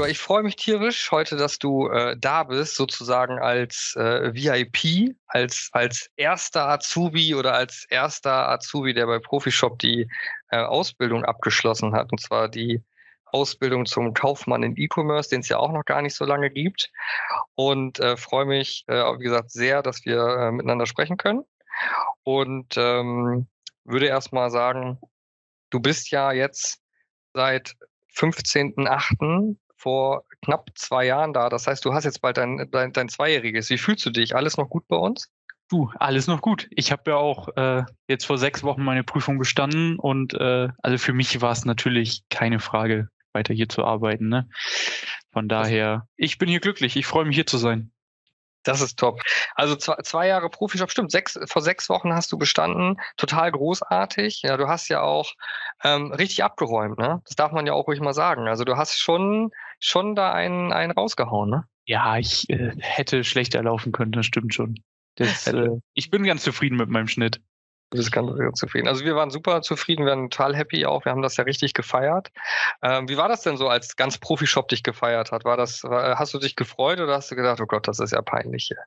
Joshua, ich freue mich tierisch heute, dass du äh, da bist, sozusagen als äh, VIP, als, als erster Azubi oder als erster Azubi, der bei Profishop die äh, Ausbildung abgeschlossen hat, und zwar die Ausbildung zum Kaufmann in E-Commerce, den es ja auch noch gar nicht so lange gibt. Und äh, freue mich, äh, wie gesagt, sehr, dass wir äh, miteinander sprechen können. Und ähm, würde erstmal sagen, du bist ja jetzt seit 15.8. vor knapp zwei Jahren da. Das heißt, du hast jetzt bald dein, dein, dein Zweijähriges. Wie fühlst du dich? Alles noch gut bei uns? Du, alles noch gut. Ich habe ja auch äh, jetzt vor sechs Wochen meine Prüfung bestanden und äh, also für mich war es natürlich keine Frage, weiter hier zu arbeiten. Ne? Von daher, ich bin hier glücklich. Ich freue mich hier zu sein. Das ist top. Also zwei, zwei Jahre Profijob, stimmt. Sechs, vor sechs Wochen hast du bestanden. Total großartig. Ja, du hast ja auch ähm, richtig abgeräumt, ne? Das darf man ja auch ruhig mal sagen. Also du hast schon, schon da einen, einen rausgehauen, ne? Ja, ich äh, hätte schlechter laufen können, das stimmt schon. Das, äh, ich bin ganz zufrieden mit meinem Schnitt. Du bist ganz zufrieden. Also wir waren super zufrieden, wir waren total happy auch. Wir haben das ja richtig gefeiert. Ähm, wie war das denn so, als ganz Profi-Shop dich gefeiert hat? War das, war, hast du dich gefreut oder hast du gedacht, oh Gott, das ist ja peinlich hier?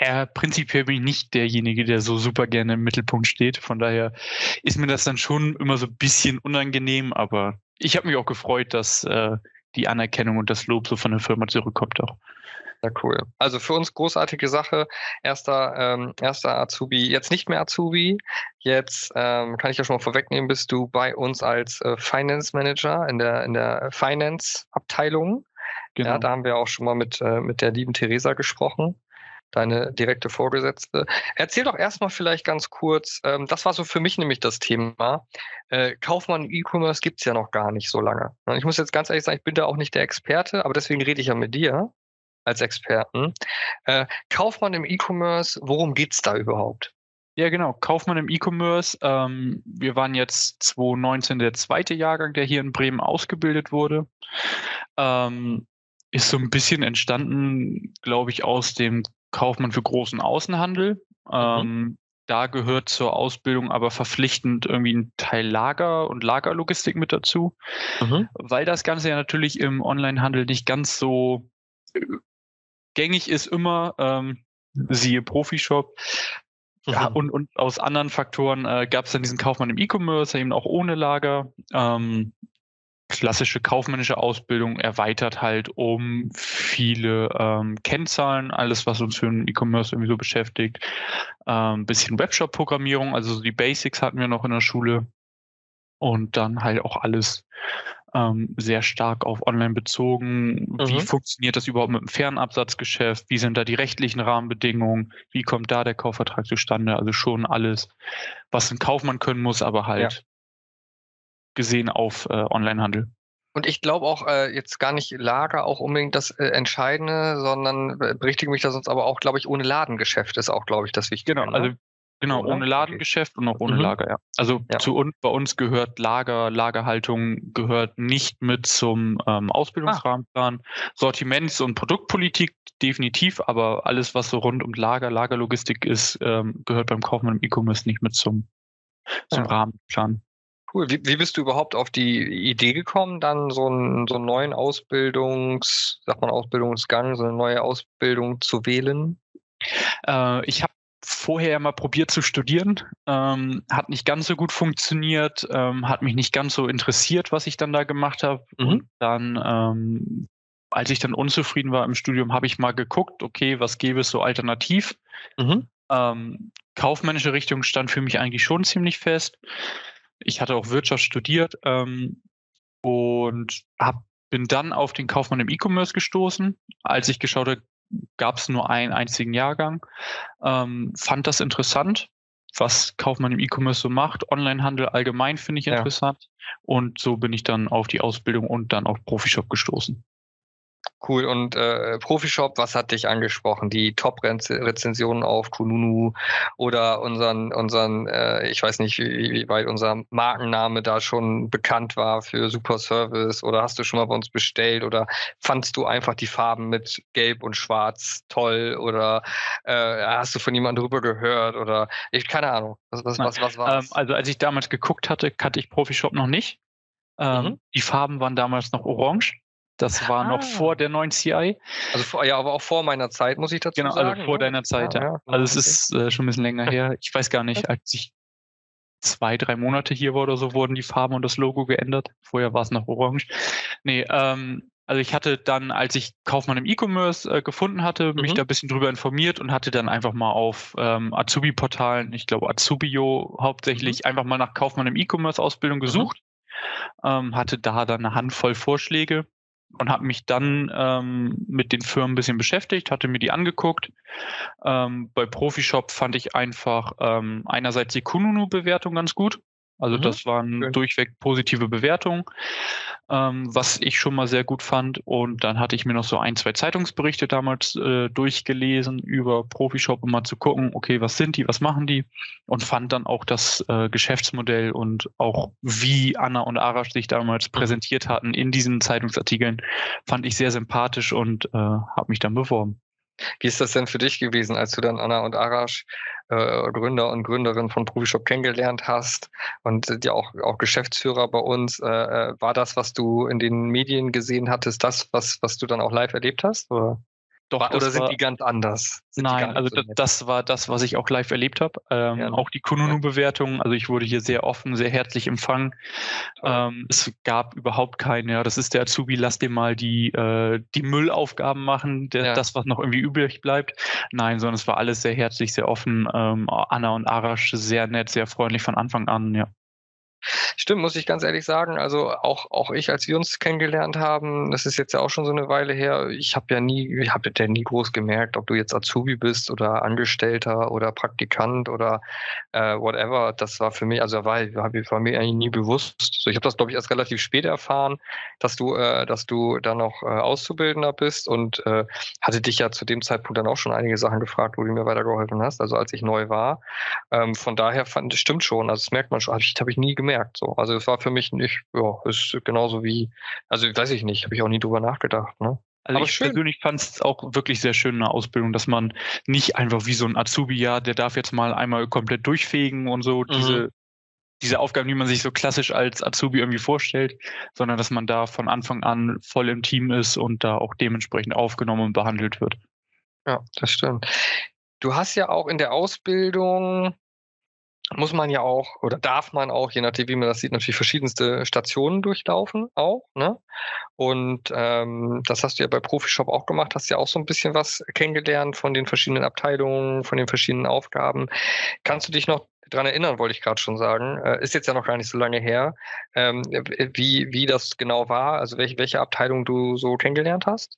Ja, prinzipiell bin ich nicht derjenige, der so super gerne im Mittelpunkt steht. Von daher ist mir das dann schon immer so ein bisschen unangenehm, aber ich habe mich auch gefreut, dass äh, die Anerkennung und das Lob so von der Firma zurückkommt auch. Ja, cool. Also für uns großartige Sache. Erster, ähm, erster Azubi, jetzt nicht mehr Azubi. Jetzt ähm, kann ich ja schon mal vorwegnehmen, bist du bei uns als äh, Finance Manager in der, in der Finance-Abteilung. Genau. Ja, da haben wir auch schon mal mit, äh, mit der lieben Theresa gesprochen deine direkte Vorgesetzte. Erzähl doch erstmal vielleicht ganz kurz, ähm, das war so für mich nämlich das Thema. Äh, Kaufmann E-Commerce gibt's ja noch gar nicht so lange. Ich muss jetzt ganz ehrlich sagen, ich bin da auch nicht der Experte, aber deswegen rede ich ja mit dir als Experten. Äh, Kaufmann im E-Commerce, worum geht es da überhaupt? Ja, genau. Kaufmann im E-Commerce. Ähm, wir waren jetzt 2019 der zweite Jahrgang, der hier in Bremen ausgebildet wurde. Ähm, ist so ein bisschen entstanden, glaube ich, aus dem Kaufmann für großen Außenhandel. Mhm. Ähm, da gehört zur Ausbildung aber verpflichtend irgendwie ein Teil Lager und Lagerlogistik mit dazu, mhm. weil das Ganze ja natürlich im Onlinehandel nicht ganz so äh, gängig ist immer, ähm, siehe Profishop. Ja, mhm. und, und aus anderen Faktoren äh, gab es dann diesen Kaufmann im E-Commerce, eben auch ohne Lager. Ähm, klassische kaufmännische Ausbildung erweitert halt um viele ähm, Kennzahlen, alles, was uns für den E-Commerce irgendwie so beschäftigt. Ein ähm, bisschen Webshop-Programmierung, also so die Basics hatten wir noch in der Schule. Und dann halt auch alles ähm, sehr stark auf Online bezogen. Mhm. Wie funktioniert das überhaupt mit dem Fernabsatzgeschäft? Wie sind da die rechtlichen Rahmenbedingungen? Wie kommt da der Kaufvertrag zustande? Also schon alles, was ein Kaufmann können muss, aber halt ja. Gesehen auf äh, Onlinehandel. Und ich glaube auch äh, jetzt gar nicht Lager auch unbedingt das äh, Entscheidende, sondern äh, berichtige mich da sonst aber auch, glaube ich, ohne Ladengeschäft ist auch, glaube ich, das Wichtige. Genau, also Genau, Oder? ohne Ladengeschäft okay. und auch ohne mhm. Lager, ja. Also ja. zu uns, bei uns gehört Lager, Lagerhaltung gehört nicht mit zum ähm, Ausbildungsrahmenplan. Ah. Sortiments- und Produktpolitik definitiv, aber alles, was so rund um Lager, Lagerlogistik ist, ähm, gehört beim Kaufmann im E-Commerce nicht mit zum, zum ja. Rahmenplan. Cool. Wie, wie bist du überhaupt auf die Idee gekommen, dann so einen, so einen neuen Ausbildungs, sagt man Ausbildungsgang, so eine neue Ausbildung zu wählen? Äh, ich habe vorher mal probiert zu studieren, ähm, hat nicht ganz so gut funktioniert, ähm, hat mich nicht ganz so interessiert, was ich dann da gemacht habe. Mhm. Und dann, ähm, als ich dann unzufrieden war im Studium, habe ich mal geguckt, okay, was gäbe es so alternativ? Mhm. Ähm, kaufmännische Richtung stand für mich eigentlich schon ziemlich fest. Ich hatte auch Wirtschaft studiert ähm, und hab, bin dann auf den Kaufmann im E-Commerce gestoßen, als ich geschaut habe, gab es nur einen einzigen Jahrgang. Ähm, fand das interessant, was Kaufmann im E-Commerce so macht. Onlinehandel allgemein finde ich interessant. Ja. Und so bin ich dann auf die Ausbildung und dann auf Profishop gestoßen. Cool. Und äh, Profishop, was hat dich angesprochen? Die Top-Rezensionen auf Kununu oder unseren, unseren, äh, ich weiß nicht, wie, wie weit unser Markenname da schon bekannt war für Super Service oder hast du schon mal bei uns bestellt oder fandst du einfach die Farben mit Gelb und Schwarz toll oder äh, hast du von jemandem drüber gehört oder ich keine Ahnung. Was, was, was, was war ähm, Also als ich damals geguckt hatte, kannte ich Profishop noch nicht. Ähm, mhm. Die Farben waren damals noch orange. Das war ah. noch vor der neuen CI. Also vor, ja, aber auch vor meiner Zeit, muss ich dazu genau, sagen. Genau, also vor ne? deiner Zeit, ja. ja. Also es ist äh, schon ein bisschen länger her. Ich weiß gar nicht, als ich zwei, drei Monate hier war oder so, wurden die Farben und das Logo geändert. Vorher war es noch orange. Nee, ähm, also ich hatte dann, als ich Kaufmann im E-Commerce äh, gefunden hatte, mich mhm. da ein bisschen drüber informiert und hatte dann einfach mal auf ähm, Azubi-Portalen, ich glaube Azubio hauptsächlich, mhm. einfach mal nach Kaufmann im E-Commerce-Ausbildung mhm. gesucht. Mhm. Ähm, hatte da dann eine Handvoll Vorschläge und habe mich dann ähm, mit den Firmen ein bisschen beschäftigt, hatte mir die angeguckt. Ähm, bei Profishop fand ich einfach ähm, einerseits die Kununu-Bewertung ganz gut. Also mhm. das waren Schön. durchweg positive Bewertungen, ähm, was ich schon mal sehr gut fand. Und dann hatte ich mir noch so ein, zwei Zeitungsberichte damals äh, durchgelesen über Profishop, um mal zu gucken, okay, was sind die, was machen die? Und fand dann auch das äh, Geschäftsmodell und auch wie Anna und Arash sich damals mhm. präsentiert hatten in diesen Zeitungsartikeln, fand ich sehr sympathisch und äh, habe mich dann beworben. Wie ist das denn für dich gewesen, als du dann Anna und Arash, äh, Gründer und Gründerin von Profishop kennengelernt hast und äh, ja auch, auch Geschäftsführer bei uns? Äh, äh, war das, was du in den Medien gesehen hattest, das, was, was du dann auch live erlebt hast? Oder? Doch, oder sind war, die ganz anders? Sind nein, also so das war das, was ich auch live erlebt habe. Ähm, ja. Auch die Kununu-Bewertung. Also ich wurde hier sehr offen, sehr herzlich empfangen. Ähm, es gab überhaupt keine, ja, das ist der Azubi, lass dir mal die, äh, die Müllaufgaben machen, der, ja. das, was noch irgendwie übrig bleibt. Nein, sondern es war alles sehr herzlich, sehr offen. Ähm, Anna und Arash sehr nett, sehr freundlich von Anfang an, ja. Stimmt, muss ich ganz ehrlich sagen. Also auch, auch ich, als wir uns kennengelernt haben, das ist jetzt ja auch schon so eine Weile her, ich habe ja nie, ich habe ja nie groß gemerkt, ob du jetzt Azubi bist oder Angestellter oder Praktikant oder äh, whatever. Das war für mich, also war, war mir eigentlich nie bewusst. So, ich habe das, glaube ich, erst relativ spät erfahren, dass du, äh, dass du da noch äh, Auszubildender bist und äh, hatte dich ja zu dem Zeitpunkt dann auch schon einige Sachen gefragt, wo du mir weitergeholfen hast, also als ich neu war. Ähm, von daher fand, stimmt schon, also das merkt man schon, habe ich, hab ich nie gemerkt gemerkt. So. Also es war für mich nicht, ja, ist genauso wie, also weiß ich nicht, habe ich auch nie drüber nachgedacht. Ne? Also Aber ich schön. persönlich fand es auch wirklich sehr schön in der Ausbildung, dass man nicht einfach wie so ein Azubi, ja, der darf jetzt mal einmal komplett durchfegen und so, mhm. diese, diese Aufgaben, die man sich so klassisch als Azubi irgendwie vorstellt, sondern dass man da von Anfang an voll im Team ist und da auch dementsprechend aufgenommen und behandelt wird. Ja, das stimmt. Du hast ja auch in der Ausbildung muss man ja auch oder darf man auch, je nachdem, wie man das sieht, natürlich verschiedenste Stationen durchlaufen auch. Ne? Und ähm, das hast du ja bei Profishop auch gemacht, hast ja auch so ein bisschen was kennengelernt von den verschiedenen Abteilungen, von den verschiedenen Aufgaben. Kannst du dich noch dran erinnern, wollte ich gerade schon sagen. Äh, ist jetzt ja noch gar nicht so lange her, ähm, wie, wie das genau war, also welche, welche Abteilung du so kennengelernt hast?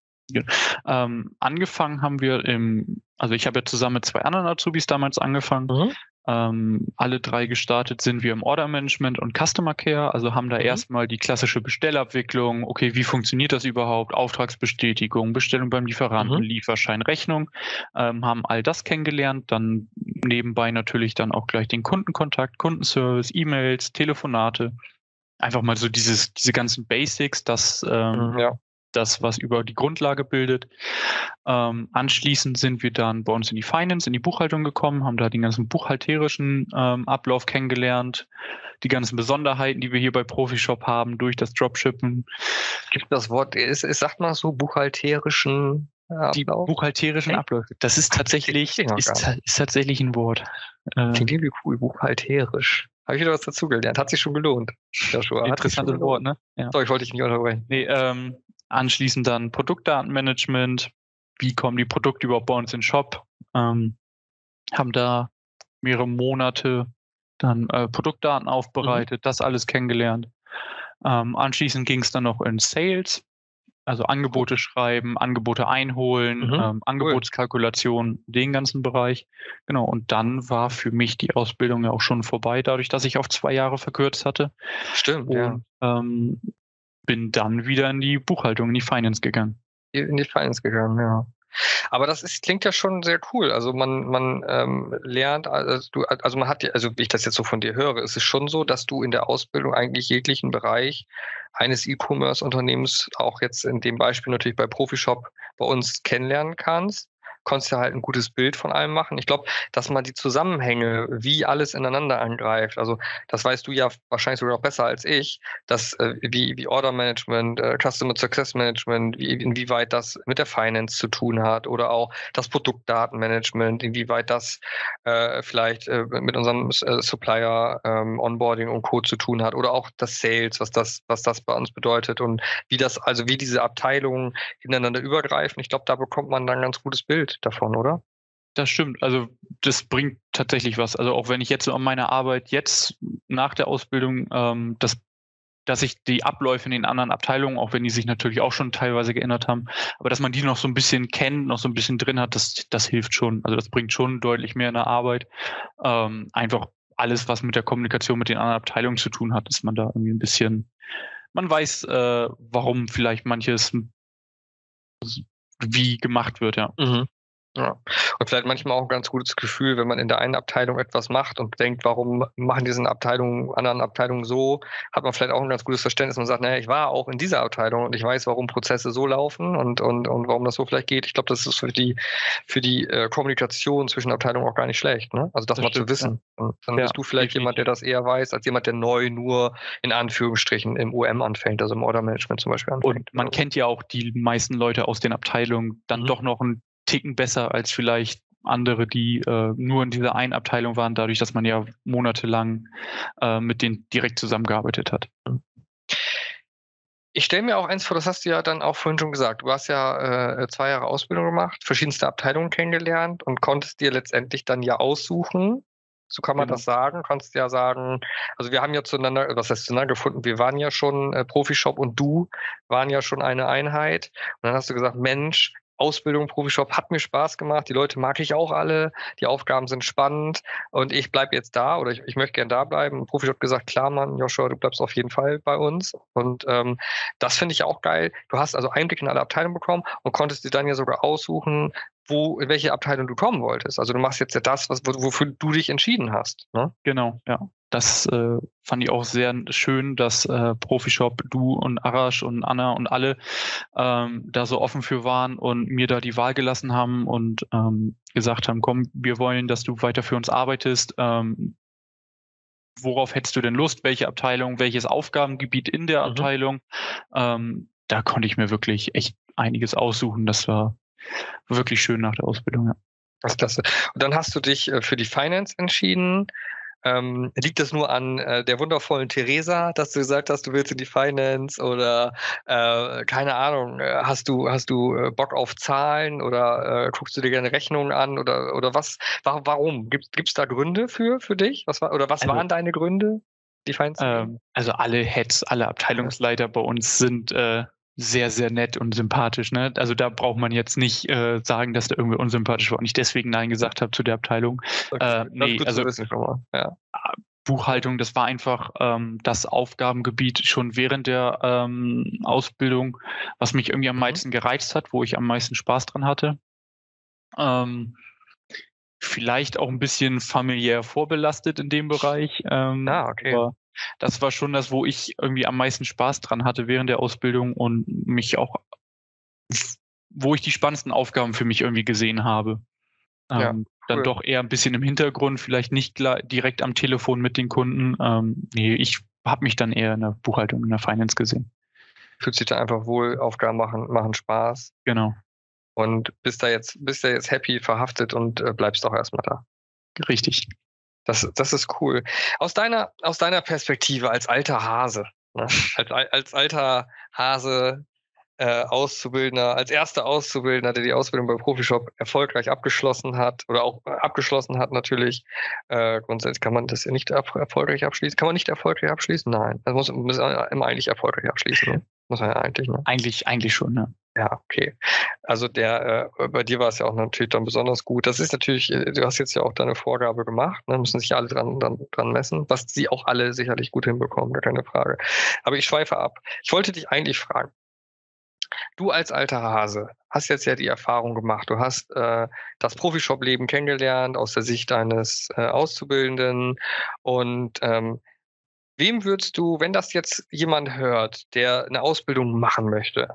Ähm, angefangen haben wir im, also ich habe ja zusammen mit zwei anderen Azubis damals angefangen. Mhm. Ähm, alle drei gestartet sind wir im Order Management und Customer Care, also haben da mhm. erstmal die klassische Bestellabwicklung. Okay, wie funktioniert das überhaupt? Auftragsbestätigung, Bestellung beim Lieferanten, mhm. Lieferschein, Rechnung, ähm, haben all das kennengelernt. Dann nebenbei natürlich dann auch gleich den Kundenkontakt, Kundenservice, E-Mails, Telefonate. Einfach mal so dieses, diese ganzen Basics, das ähm, mhm, ja das, was über die Grundlage bildet. Ähm, anschließend sind wir dann bei uns in die Finance, in die Buchhaltung gekommen, haben da den ganzen buchhalterischen ähm, Ablauf kennengelernt, die ganzen Besonderheiten, die wir hier bei Profishop haben durch das Dropshippen. Gibt das Wort, ist, ist, sagt man so, buchhalterischen Ablauf? Die buchhalterischen Abläufe. Das ist tatsächlich, ist, ist, tatsächlich ein Wort. Äh, Klingt irgendwie cool, buchhalterisch. Habe ich wieder was dazugelernt. Hat sich schon gelohnt. Joshua. Interessantes Wort, ne? Ja. So, ich wollte dich nicht unterbrechen. Nee, ähm, Anschließend dann Produktdatenmanagement. Wie kommen die Produkte überhaupt bei uns in den Shop? Ähm, haben da mehrere Monate dann äh, Produktdaten aufbereitet, mhm. das alles kennengelernt. Ähm, anschließend ging es dann noch in Sales, also Angebote schreiben, Angebote einholen, mhm. ähm, Angebotskalkulation, den ganzen Bereich. Genau, und dann war für mich die Ausbildung ja auch schon vorbei, dadurch, dass ich auf zwei Jahre verkürzt hatte. Stimmt, und, ja. Ähm, bin dann wieder in die Buchhaltung, in die Finance gegangen. In die Finance gegangen, ja. Aber das ist, klingt ja schon sehr cool. Also man, man ähm, lernt, also, du, also man hat, also wie ich das jetzt so von dir höre, ist es schon so, dass du in der Ausbildung eigentlich jeglichen Bereich eines E-Commerce-Unternehmens, auch jetzt in dem Beispiel natürlich bei Profishop, bei uns kennenlernen kannst. Konntest du halt ein gutes Bild von allem machen. Ich glaube, dass man die Zusammenhänge, wie alles ineinander angreift, also das weißt du ja wahrscheinlich sogar noch besser als ich, dass äh, wie, wie Order Management, äh, Customer Success Management, wie, inwieweit das mit der Finance zu tun hat oder auch das Produktdatenmanagement, inwieweit das äh, vielleicht äh, mit unserem äh, Supplier ähm, Onboarding und Co. zu tun hat oder auch das Sales, was das, was das bei uns bedeutet und wie das, also wie diese Abteilungen ineinander übergreifen. Ich glaube, da bekommt man dann ein ganz gutes Bild davon, oder? Das stimmt. Also das bringt tatsächlich was. Also auch wenn ich jetzt so an meiner Arbeit jetzt nach der Ausbildung ähm, das dass ich die Abläufe in den anderen Abteilungen, auch wenn die sich natürlich auch schon teilweise geändert haben, aber dass man die noch so ein bisschen kennt, noch so ein bisschen drin hat, das, das hilft schon. Also das bringt schon deutlich mehr in der Arbeit. Ähm, einfach alles, was mit der Kommunikation mit den anderen Abteilungen zu tun hat, dass man da irgendwie ein bisschen, man weiß, äh, warum vielleicht manches wie gemacht wird, ja. Mhm. Ja. Und vielleicht manchmal auch ein ganz gutes Gefühl, wenn man in der einen Abteilung etwas macht und denkt, warum machen diese Abteilungen, anderen Abteilungen so, hat man vielleicht auch ein ganz gutes Verständnis. Man sagt, naja, ich war auch in dieser Abteilung und ich weiß, warum Prozesse so laufen und, und, und warum das so vielleicht geht. Ich glaube, das ist für die, für die äh, Kommunikation zwischen Abteilungen auch gar nicht schlecht. Ne? Also das, das mal zu wissen. Ja. Und dann ja, bist du vielleicht definitiv. jemand, der das eher weiß, als jemand, der neu nur in Anführungsstrichen im UM anfängt, also im Order Management zum Beispiel anfängt. Und man kennt ja auch die meisten Leute aus den Abteilungen dann mhm. doch noch ein Ticken besser als vielleicht andere, die äh, nur in dieser einen Abteilung waren, dadurch, dass man ja monatelang äh, mit denen direkt zusammengearbeitet hat. Ich stelle mir auch eins vor, das hast du ja dann auch vorhin schon gesagt. Du hast ja äh, zwei Jahre Ausbildung gemacht, verschiedenste Abteilungen kennengelernt und konntest dir letztendlich dann ja aussuchen, so kann man genau. das sagen. Kannst ja sagen, also wir haben ja zueinander, was heißt zueinander gefunden, wir waren ja schon äh, Profishop und du waren ja schon eine Einheit. Und dann hast du gesagt, Mensch, Ausbildung Profishop hat mir Spaß gemacht. Die Leute mag ich auch alle. Die Aufgaben sind spannend und ich bleibe jetzt da oder ich, ich möchte gern da bleiben. Profishop hat gesagt, klar, Mann, Joshua, du bleibst auf jeden Fall bei uns. Und ähm, das finde ich auch geil. Du hast also Einblick in alle Abteilungen bekommen und konntest dir dann ja sogar aussuchen, wo, in welche Abteilung du kommen wolltest. Also du machst jetzt ja das, was, wofür du dich entschieden hast. Ne? Genau, ja. Das äh, fand ich auch sehr schön, dass äh, Profishop, du und Arash und Anna und alle ähm, da so offen für waren und mir da die Wahl gelassen haben und ähm, gesagt haben, komm, wir wollen, dass du weiter für uns arbeitest. Ähm, worauf hättest du denn Lust? Welche Abteilung? Welches Aufgabengebiet in der mhm. Abteilung? Ähm, da konnte ich mir wirklich echt einiges aussuchen. Das war wirklich schön nach der Ausbildung, ja. Das ist klasse. Und dann hast du dich äh, für die Finance entschieden. Ähm, liegt das nur an äh, der wundervollen Theresa, dass du gesagt hast, du willst in die Finance oder äh, keine Ahnung, äh, hast du, hast du äh, Bock auf Zahlen oder guckst du dir gerne Rechnungen an oder, oder was? Warum? Gibt es da Gründe für, für dich? Was war, oder was also, waren deine Gründe? Die Finance? Ähm, also alle Heads, alle Abteilungsleiter bei uns sind sehr, sehr nett und sympathisch. Ne? Also da braucht man jetzt nicht äh, sagen, dass der irgendwie unsympathisch war und ich deswegen Nein gesagt habe zu der Abteilung. Okay. Äh, nee, also ja. Buchhaltung, das war einfach ähm, das Aufgabengebiet schon während der ähm, Ausbildung, was mich irgendwie am mhm. meisten gereizt hat, wo ich am meisten Spaß dran hatte. Ähm, vielleicht auch ein bisschen familiär vorbelastet in dem Bereich. Ähm, ah, okay. Aber das war schon das, wo ich irgendwie am meisten Spaß dran hatte während der Ausbildung und mich auch, wo ich die spannendsten Aufgaben für mich irgendwie gesehen habe. Ja, ähm, cool. Dann doch eher ein bisschen im Hintergrund, vielleicht nicht direkt am Telefon mit den Kunden. Ähm, nee, ich habe mich dann eher in der Buchhaltung, in der Finance gesehen. Fühlt sich da einfach wohl, Aufgaben machen, machen Spaß. Genau. Und bist da jetzt, bist da jetzt happy verhaftet und äh, bleibst auch erstmal da. Richtig. Das, das ist cool. Aus deiner, aus deiner Perspektive als alter Hase, ne? als, als alter Hase, äh, Auszubildender, als erster Auszubildender, der die Ausbildung beim Profishop erfolgreich abgeschlossen hat oder auch äh, abgeschlossen hat natürlich. Äh, grundsätzlich kann man das ja nicht erfolgreich abschließen. Kann man nicht erfolgreich abschließen? Nein. Das muss, muss immer eigentlich erfolgreich abschließen. Ne? Muss man ja eigentlich. Ne? Eigentlich, eigentlich schon, ne? Ja, okay. Also der, äh, bei dir war es ja auch natürlich dann besonders gut. Das ist natürlich, äh, du hast jetzt ja auch deine Vorgabe gemacht, ne? müssen sich alle dran, dran, dran messen, was sie auch alle sicherlich gut hinbekommen, gar keine Frage. Aber ich schweife ab. Ich wollte dich eigentlich fragen. Du als alter Hase hast jetzt ja die Erfahrung gemacht. Du hast äh, das Profishop-Leben kennengelernt aus der Sicht eines äh, Auszubildenden und ähm, Wem würdest du, wenn das jetzt jemand hört, der eine Ausbildung machen möchte,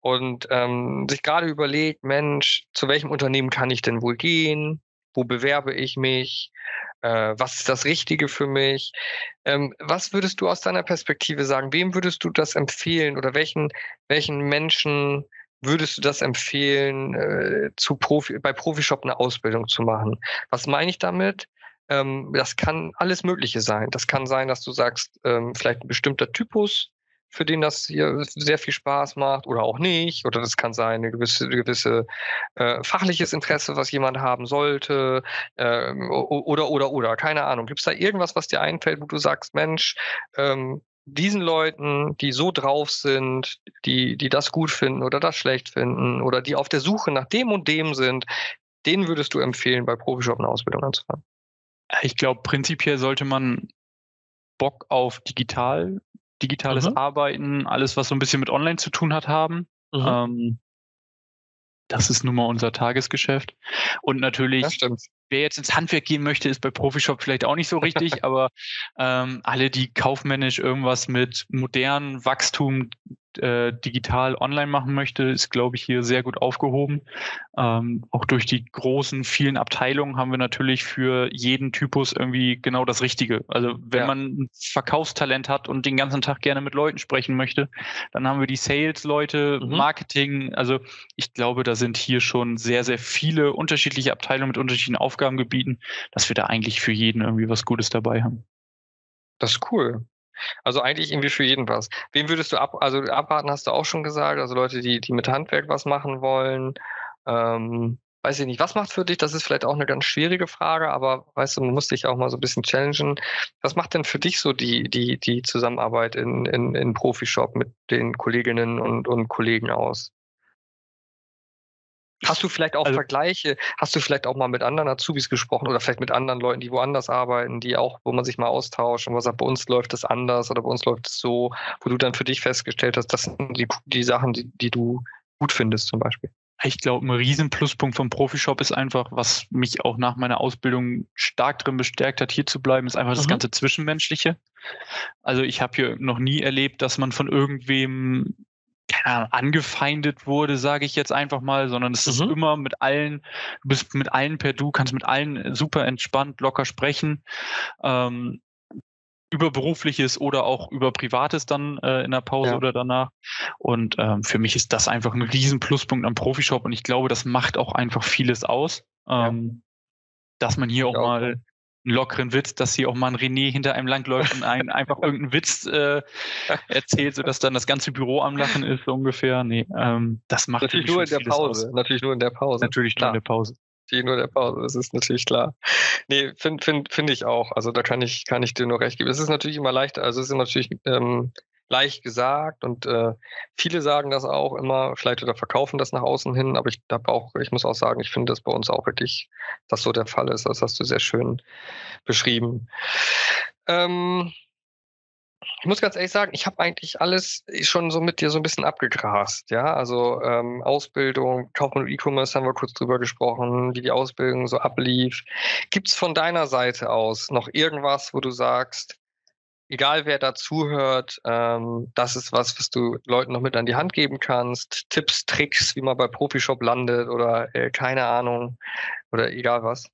und ähm, sich gerade überlegt, Mensch, zu welchem Unternehmen kann ich denn wohl gehen? Wo bewerbe ich mich? Äh, was ist das Richtige für mich? Ähm, was würdest du aus deiner Perspektive sagen? Wem würdest du das empfehlen oder welchen, welchen Menschen würdest du das empfehlen, äh, zu Profi, bei Profishop eine Ausbildung zu machen? Was meine ich damit? Ähm, das kann alles Mögliche sein. Das kann sein, dass du sagst, ähm, vielleicht ein bestimmter Typus für den das hier sehr viel Spaß macht oder auch nicht. Oder das kann sein, eine gewisse, gewisse äh, fachliches Interesse, was jemand haben sollte. Ähm, oder, oder, oder, keine Ahnung. Gibt es da irgendwas, was dir einfällt, wo du sagst, Mensch, ähm, diesen Leuten, die so drauf sind, die, die das gut finden oder das schlecht finden oder die auf der Suche nach dem und dem sind, denen würdest du empfehlen, bei Profishop eine Ausbildung anzufangen? Ich glaube, prinzipiell sollte man Bock auf digital digitales mhm. Arbeiten, alles, was so ein bisschen mit Online zu tun hat, haben. Mhm. Ähm, das ist nun mal unser Tagesgeschäft. Und natürlich, wer jetzt ins Handwerk gehen möchte, ist bei Profishop vielleicht auch nicht so richtig, aber ähm, alle, die kaufmännisch irgendwas mit modernem Wachstum äh, digital online machen möchte, ist, glaube ich, hier sehr gut aufgehoben. Ähm, auch durch die großen, vielen Abteilungen haben wir natürlich für jeden Typus irgendwie genau das Richtige. Also wenn ja. man ein Verkaufstalent hat und den ganzen Tag gerne mit Leuten sprechen möchte, dann haben wir die Sales-Leute, mhm. Marketing. Also ich glaube, da sind hier schon sehr, sehr viele unterschiedliche Abteilungen mit unterschiedlichen Aufgabengebieten, dass wir da eigentlich für jeden irgendwie was Gutes dabei haben. Das ist cool. Also eigentlich irgendwie für jeden was. Wem würdest du ab, also abraten hast du auch schon gesagt, also Leute, die, die mit Handwerk was machen wollen. Ähm, weiß ich nicht, was macht für dich, das ist vielleicht auch eine ganz schwierige Frage, aber weißt du, man muss dich auch mal so ein bisschen challengen. Was macht denn für dich so die, die, die Zusammenarbeit in, in, in Profishop mit den Kolleginnen und, und Kollegen aus? Hast du vielleicht auch also, Vergleiche? Hast du vielleicht auch mal mit anderen Azubis gesprochen oder vielleicht mit anderen Leuten, die woanders arbeiten, die auch, wo man sich mal austauscht und was sagt, bei uns läuft es anders oder bei uns läuft es so, wo du dann für dich festgestellt hast, das sind die, die Sachen, die, die du gut findest zum Beispiel? Ich glaube, ein riesen Pluspunkt vom Profishop ist einfach, was mich auch nach meiner Ausbildung stark drin bestärkt hat, hier zu bleiben, ist einfach mhm. das ganze Zwischenmenschliche. Also ich habe hier noch nie erlebt, dass man von irgendwem keine Ahnung, angefeindet wurde, sage ich jetzt einfach mal, sondern es mhm. ist immer mit allen, du bist mit allen per Du, kannst mit allen super entspannt, locker sprechen. Ähm, über berufliches oder auch über privates dann äh, in der Pause ja. oder danach. Und ähm, für mich ist das einfach ein riesen Pluspunkt am Profishop und ich glaube, das macht auch einfach vieles aus, ähm, ja. dass man hier auch, auch mal einen lockeren Witz, dass hier auch mal ein René hinter einem langläuft und einen einfach irgendeinen Witz äh, erzählt, sodass dann das ganze Büro am Lachen ist, so ungefähr. Nee, ähm, das macht natürlich nur in der Pause. Aus. Natürlich nur in der Pause. Natürlich nur in der Pause. Natürlich nur in der Pause, das ist natürlich klar. Nee, finde find, find ich auch. Also da kann ich, kann ich dir nur recht geben. Es ist natürlich immer leichter, also es ist natürlich ähm, leicht gesagt und äh, viele sagen das auch immer, vielleicht oder verkaufen das nach außen hin, aber ich habe auch, ich muss auch sagen, ich finde das bei uns auch wirklich, dass so der Fall ist. Das hast du sehr schön beschrieben. Ähm, ich muss ganz ehrlich sagen, ich habe eigentlich alles schon so mit dir so ein bisschen abgegrast, ja. Also ähm, Ausbildung, Kaufmann und E-Commerce haben wir kurz drüber gesprochen, wie die Ausbildung so ablief. Gibt es von deiner Seite aus noch irgendwas, wo du sagst, egal wer da zuhört, ähm, das ist was, was du Leuten noch mit an die Hand geben kannst. Tipps, Tricks, wie man bei Profishop landet oder äh, keine Ahnung oder egal was.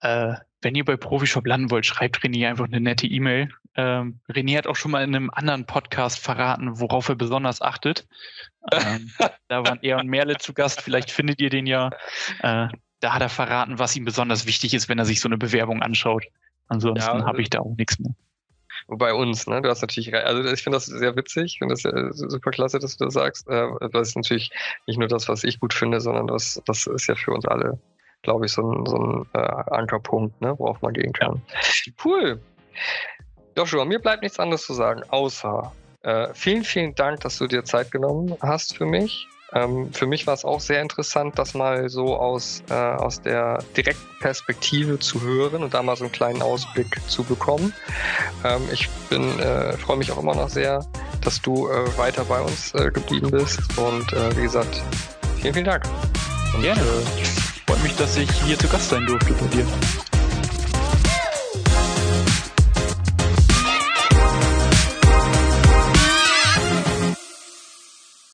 Äh, wenn ihr bei Profishop landen wollt, schreibt René einfach eine nette E-Mail. Ähm, René hat auch schon mal in einem anderen Podcast verraten, worauf er besonders achtet. Ähm, da waren er und Merle zu Gast. Vielleicht findet ihr den ja. Äh, da hat er verraten, was ihm besonders wichtig ist, wenn er sich so eine Bewerbung anschaut. Ansonsten ja, habe ich da auch nichts mehr. Bei uns, ne? Du hast natürlich, also ich finde das sehr witzig, ich finde das super klasse, dass du das sagst. Äh, das ist natürlich nicht nur das, was ich gut finde, sondern das, das ist ja für uns alle, glaube ich, so ein, so ein äh, Ankerpunkt, ne? worauf man gehen kann. Ja. Cool. Joshua, mir bleibt nichts anderes zu sagen, außer äh, vielen, vielen Dank, dass du dir Zeit genommen hast für mich. Ähm, für mich war es auch sehr interessant, das mal so aus, äh, aus der direkten Perspektive zu hören und da mal so einen kleinen Ausblick zu bekommen. Ähm, ich bin, äh, freue mich auch immer noch sehr, dass du äh, weiter bei uns äh, geblieben bist und äh, wie gesagt, vielen, vielen Dank. Und, Gerne. Äh, freut mich, dass ich hier zu Gast sein durfte bei dir.